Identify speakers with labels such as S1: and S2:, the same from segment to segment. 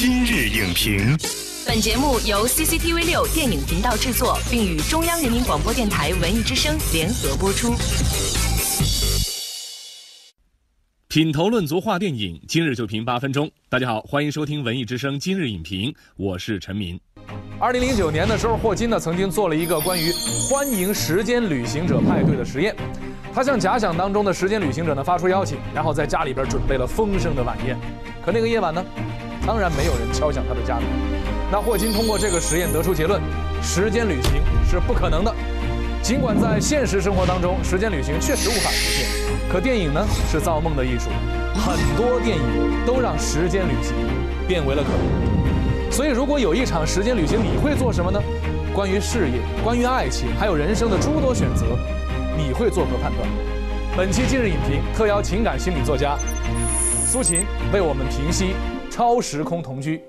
S1: 今日影评，
S2: 本节目由 CCTV 六电影频道制作，并与中央人民广播电台文艺之声联合播出。
S3: 品头论足话电影，今日就评八分钟。大家好，欢迎收听文艺之声今日影评，我是陈明。
S4: 二零零九年的时候，霍金呢曾经做了一个关于欢迎时间旅行者派对的实验。他向假想当中的时间旅行者呢发出邀请，然后在家里边准备了丰盛的晚宴。可那个夜晚呢，当然没有人敲响他的家门。那霍金通过这个实验得出结论：时间旅行是不可能的。尽管在现实生活当中，时间旅行确实无法实现，可电影呢是造梦的艺术，很多电影都让时间旅行变为了可能。所以，如果有一场时间旅行，你会做什么呢？关于事业，关于爱情，还有人生的诸多选择，你会作何判断？本期今日影评特邀情感心理作家苏秦为我们评析超时空同居。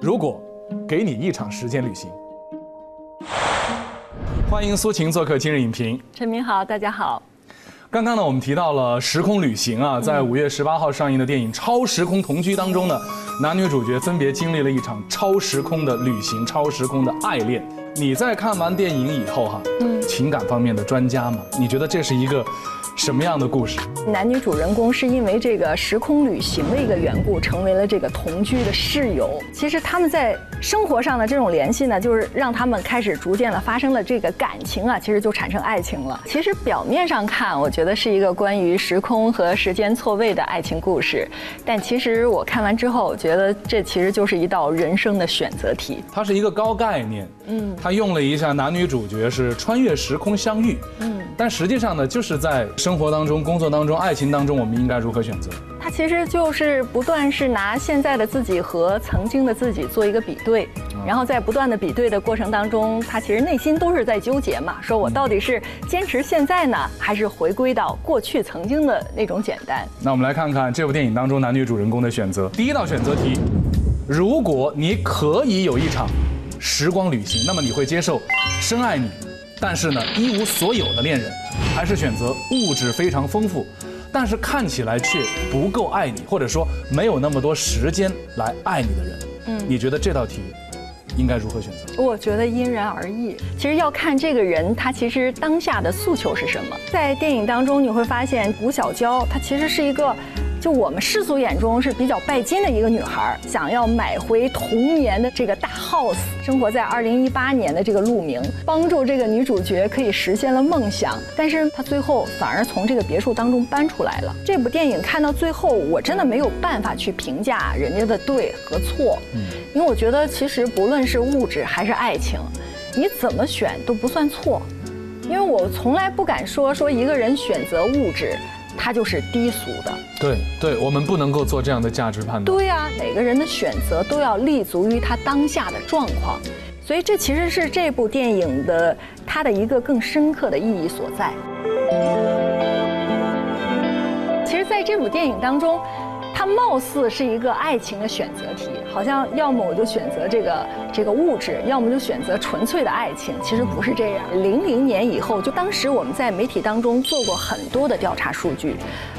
S4: 如果给你一场时间旅行。欢迎苏晴做客今日影评。
S5: 陈明好，大家好。
S4: 刚刚呢，我们提到了时空旅行啊，在五月十八号上映的电影《超时空同居》当中呢，男女主角分别经历了一场超时空的旅行，超时空的爱恋。你在看完电影以后哈，嗯，情感方面的专家嘛，你觉得这是一个？什么样的故事？
S5: 男女主人公是因为这个时空旅行的一个缘故，成为了这个同居的室友。其实他们在生活上的这种联系呢，就是让他们开始逐渐的发生了这个感情啊，其实就产生爱情了。其实表面上看，我觉得是一个关于时空和时间错位的爱情故事，但其实我看完之后，我觉得这其实就是一道人生的选择题。
S4: 它是一个高概念，嗯，他用了一下男女主角是穿越时空相遇，嗯，但实际上呢，就是在。生活当中、工作当中、爱情当中，我们应该如何选择？
S5: 他其实就是不断是拿现在的自己和曾经的自己做一个比对，然后在不断的比对的过程当中，他其实内心都是在纠结嘛，说我到底是坚持现在呢，还是回归到过去曾经的那种简单？
S4: 那我们来看看这部电影当中男女主人公的选择。第一道选择题：如果你可以有一场时光旅行，那么你会接受深爱你？但是呢，一无所有的恋人，还是选择物质非常丰富，但是看起来却不够爱你，或者说没有那么多时间来爱你的人。嗯，你觉得这道题应该如何选择？
S5: 我觉得因人而异。其实要看这个人他其实当下的诉求是什么。在电影当中你会发现，吴小娇她其实是一个。就我们世俗眼中是比较拜金的一个女孩，想要买回童年的这个大 house，生活在二零一八年的这个鹿鸣，帮助这个女主角可以实现了梦想，但是她最后反而从这个别墅当中搬出来了。这部电影看到最后，我真的没有办法去评价人家的对和错，嗯，因为我觉得其实不论是物质还是爱情，你怎么选都不算错，因为我从来不敢说说一个人选择物质。他就是低俗的，
S4: 对对，我们不能够做这样的价值判断。
S5: 对呀，每个人的选择都要立足于他当下的状况，所以这其实是这部电影的它的一个更深刻的意义所在。其实，在这部电影当中。它貌似是一个爱情的选择题，好像要么我就选择这个这个物质，要么就选择纯粹的爱情。其实不是这样。零零年以后，就当时我们在媒体当中做过很多的调查数据，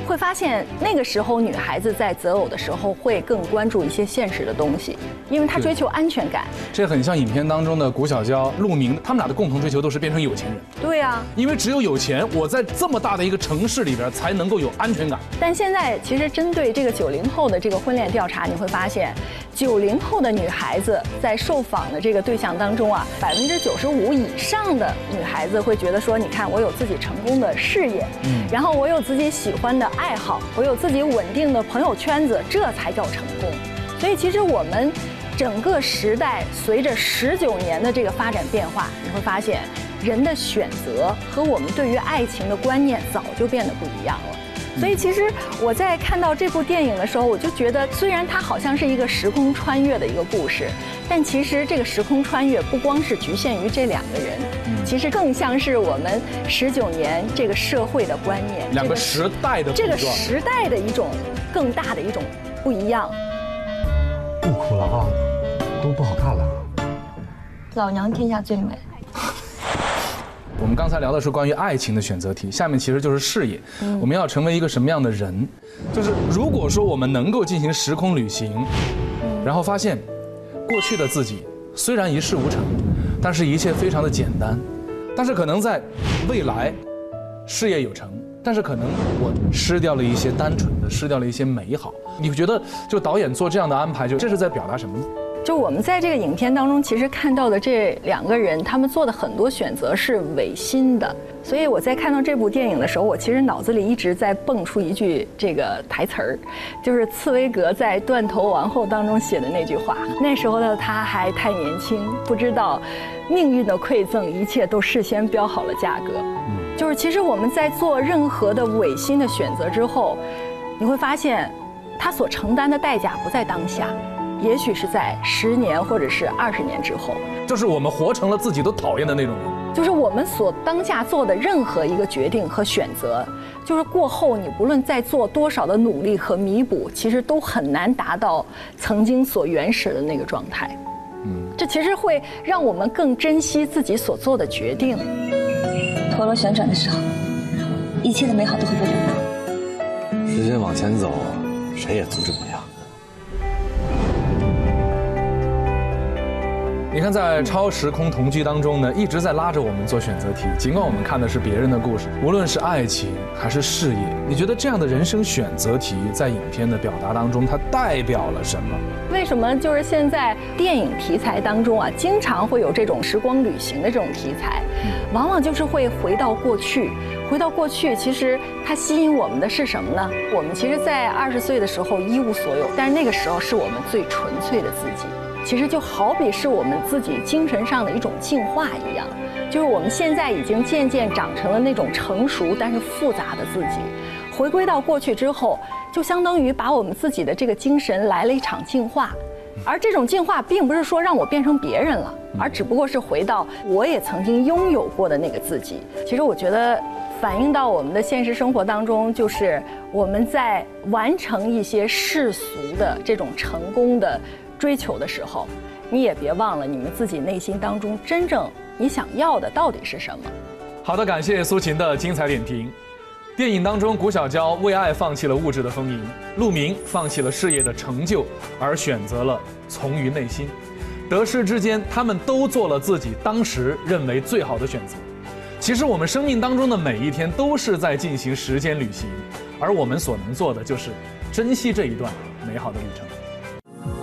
S5: 会发现那个时候女孩子在择偶的时候会更关注一些现实的东西，因为她追求安全感。
S4: 这很像影片当中的谷小娇、陆明，他们俩的共同追求都是变成有钱人。
S5: 对呀，
S4: 因为只有有钱，我在这么大的一个城市里边才能够有安全感。
S5: 但现在其实针对这个。九零后的这个婚恋调查，你会发现，九零后的女孩子在受访的这个对象当中啊，百分之九十五以上的女孩子会觉得说，你看我有自己成功的事业，嗯，然后我有自己喜欢的爱好，我有自己稳定的朋友圈子，这才叫成功。所以其实我们整个时代随着十九年的这个发展变化，你会发现人的选择和我们对于爱情的观念早就变得不一样了。所以其实我在看到这部电影的时候，我就觉得，虽然它好像是一个时空穿越的一个故事，但其实这个时空穿越不光是局限于这两个人，其实更像是我们十九年这个社会的观念，
S4: 两个时代的
S5: 这个时代的一种更大的一种不一样。
S6: 不哭了啊，都不好看了。
S7: 老娘天下最美。
S4: 我们刚才聊的是关于爱情的选择题，下面其实就是事业。我们要成为一个什么样的人？就是如果说我们能够进行时空旅行，然后发现过去的自己虽然一事无成，但是一切非常的简单，但是可能在未来事业有成，但是可能我失掉了一些单纯的，失掉了一些美好。你觉得就导演做这样的安排，就这是在表达什么呢？
S5: 就我们在这个影片当中，其实看到的这两个人，他们做的很多选择是违心的。所以我在看到这部电影的时候，我其实脑子里一直在蹦出一句这个台词儿，就是茨威格在《断头王后》当中写的那句话。那时候的他还太年轻，不知道命运的馈赠，一切都事先标好了价格。就是其实我们在做任何的违心的选择之后，你会发现，他所承担的代价不在当下。也许是在十年或者是二十年之后，
S4: 就是我们活成了自己都讨厌的那种人。
S5: 就是我们所当下做的任何一个决定和选择，就是过后你不论再做多少的努力和弥补，其实都很难达到曾经所原始的那个状态。嗯，这其实会让我们更珍惜自己所做的决定。
S7: 陀螺旋转的时候，一切的美好都会被留住。
S6: 时间往前走，谁也阻止不了。
S4: 你看，在超时空同居当中呢，一直在拉着我们做选择题。尽管我们看的是别人的故事，无论是爱情还是事业，你觉得这样的人生选择题在影片的表达当中，它代表了什么？
S5: 为什么就是现在电影题材当中啊，经常会有这种时光旅行的这种题材，往往就是会回到过去，回到过去，其实它吸引我们的是什么呢？我们其实，在二十岁的时候一无所有，但是那个时候是我们最纯粹的自己。其实就好比是我们自己精神上的一种进化一样，就是我们现在已经渐渐长成了那种成熟但是复杂的自己，回归到过去之后，就相当于把我们自己的这个精神来了一场进化，而这种进化并不是说让我变成别人了，而只不过是回到我也曾经拥有过的那个自己。其实我觉得，反映到我们的现实生活当中，就是我们在完成一些世俗的这种成功的。追求的时候，你也别忘了你们自己内心当中真正你想要的到底是什么。
S4: 好的，感谢苏秦的精彩点评。电影当中，谷小娇为爱放弃了物质的丰盈，陆明放弃了事业的成就，而选择了从于内心。得失之间，他们都做了自己当时认为最好的选择。其实，我们生命当中的每一天都是在进行时间旅行，而我们所能做的就是珍惜这一段美好的旅程。